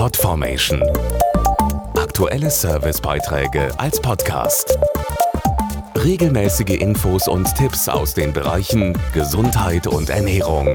Podformation. Aktuelle Servicebeiträge als Podcast. Regelmäßige Infos und Tipps aus den Bereichen Gesundheit und Ernährung.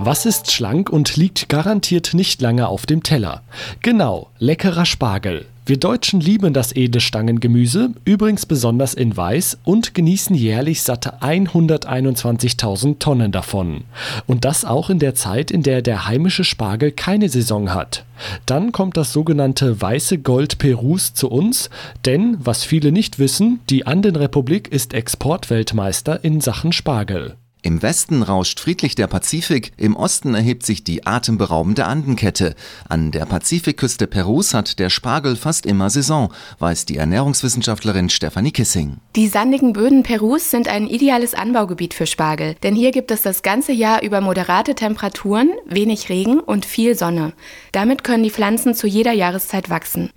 Was ist schlank und liegt garantiert nicht lange auf dem Teller? Genau, leckerer Spargel. Wir Deutschen lieben das Edelstangengemüse, übrigens besonders in Weiß, und genießen jährlich satte 121.000 Tonnen davon. Und das auch in der Zeit, in der der heimische Spargel keine Saison hat. Dann kommt das sogenannte weiße Gold Perus zu uns, denn, was viele nicht wissen, die Andenrepublik ist Exportweltmeister in Sachen Spargel. Im Westen rauscht friedlich der Pazifik, im Osten erhebt sich die atemberaubende Andenkette. An der Pazifikküste Perus hat der Spargel fast immer Saison, weiß die Ernährungswissenschaftlerin Stefanie Kissing. Die sandigen Böden Perus sind ein ideales Anbaugebiet für Spargel, denn hier gibt es das ganze Jahr über moderate Temperaturen, wenig Regen und viel Sonne. Damit können die Pflanzen zu jeder Jahreszeit wachsen.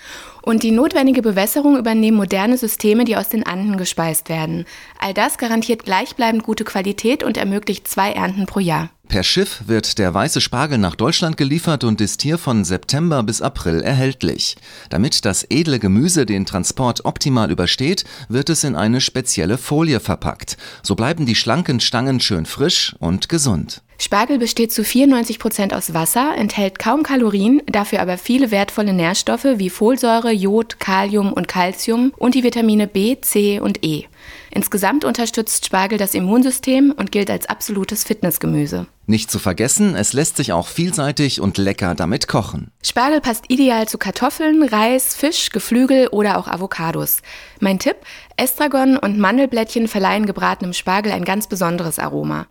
Und die notwendige Bewässerung übernehmen moderne Systeme, die aus den Anden gespeist werden. All das garantiert gleichbleibend gute Qualität und ermöglicht zwei Ernten pro Jahr. Per Schiff wird der weiße Spargel nach Deutschland geliefert und ist hier von September bis April erhältlich. Damit das edle Gemüse den Transport optimal übersteht, wird es in eine spezielle Folie verpackt. So bleiben die schlanken Stangen schön frisch und gesund. Spargel besteht zu 94 Prozent aus Wasser, enthält kaum Kalorien, dafür aber viele wertvolle Nährstoffe wie Folsäure, Jod, Kalium und Calcium und die Vitamine B, C und E. Insgesamt unterstützt Spargel das Immunsystem und gilt als absolutes Fitnessgemüse. Nicht zu vergessen, es lässt sich auch vielseitig und lecker damit kochen. Spargel passt ideal zu Kartoffeln, Reis, Fisch, Geflügel oder auch Avocados. Mein Tipp: Estragon und Mandelblättchen verleihen gebratenem Spargel ein ganz besonderes Aroma.